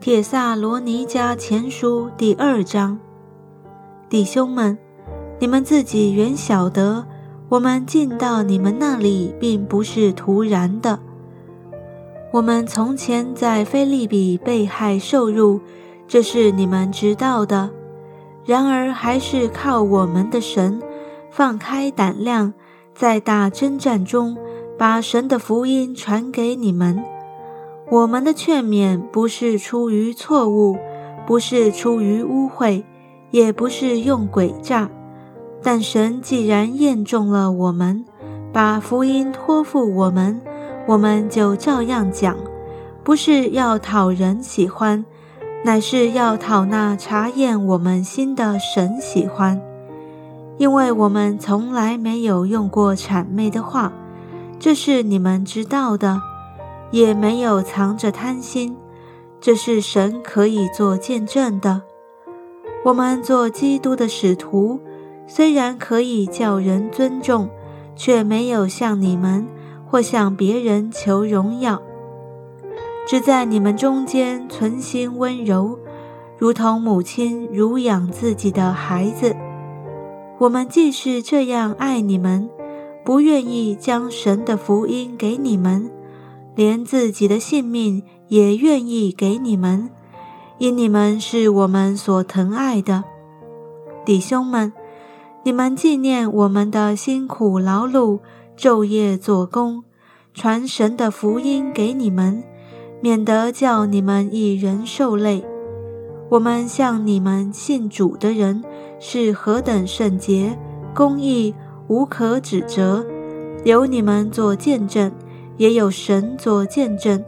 铁萨罗尼迦前书第二章，弟兄们，你们自己原晓得，我们进到你们那里，并不是突然的。我们从前在菲利比被害受辱，这是你们知道的。然而，还是靠我们的神，放开胆量，在大征战中，把神的福音传给你们。我们的劝勉不是出于错误，不是出于污秽，也不是用诡诈。但神既然验中了我们，把福音托付我们，我们就照样讲，不是要讨人喜欢，乃是要讨那查验我们心的神喜欢。因为我们从来没有用过谄媚的话，这是你们知道的。也没有藏着贪心，这是神可以做见证的。我们做基督的使徒，虽然可以叫人尊重，却没有向你们或向别人求荣耀，只在你们中间存心温柔，如同母亲乳养自己的孩子。我们既是这样爱你们，不愿意将神的福音给你们。连自己的性命也愿意给你们，因你们是我们所疼爱的弟兄们。你们纪念我们的辛苦劳碌，昼夜做工，传神的福音给你们，免得叫你们一人受累。我们向你们信主的人是何等圣洁、公义、无可指责，由你们做见证。也有神做见证，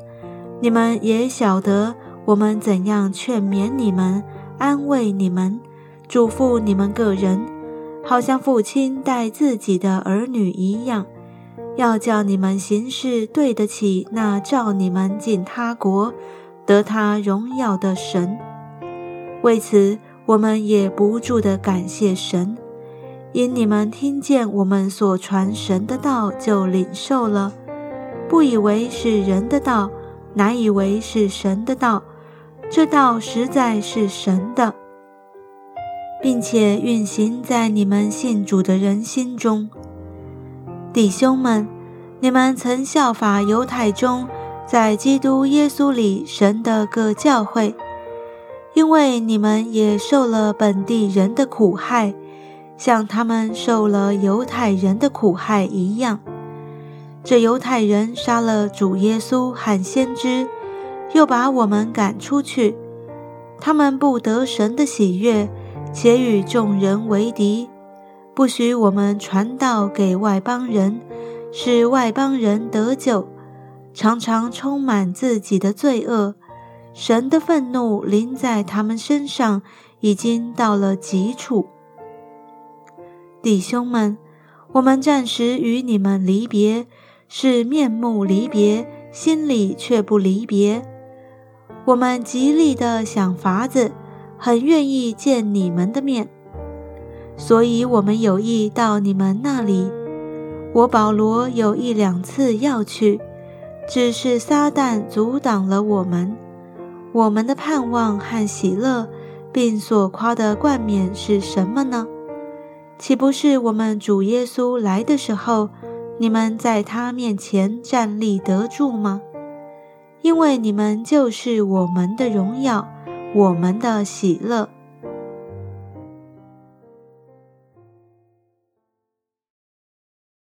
你们也晓得我们怎样劝勉你们、安慰你们、嘱咐你们个人，好像父亲待自己的儿女一样，要叫你们行事对得起那召你们进他国、得他荣耀的神。为此，我们也不住的感谢神，因你们听见我们所传神的道，就领受了。不以为是人的道，乃以为是神的道。这道实在是神的，并且运行在你们信主的人心中。弟兄们，你们曾效法犹太中在基督耶稣里神的各教会，因为你们也受了本地人的苦害，像他们受了犹太人的苦害一样。这犹太人杀了主耶稣和先知，又把我们赶出去。他们不得神的喜悦，且与众人为敌，不许我们传道给外邦人，使外邦人得救，常常充满自己的罪恶。神的愤怒临在他们身上，已经到了极处。弟兄们，我们暂时与你们离别。是面目离别，心里却不离别。我们极力的想法子，很愿意见你们的面，所以我们有意到你们那里。我保罗有一两次要去，只是撒旦阻挡了我们。我们的盼望和喜乐，并所夸的冠冕是什么呢？岂不是我们主耶稣来的时候？你们在他面前站立得住吗？因为你们就是我们的荣耀，我们的喜乐。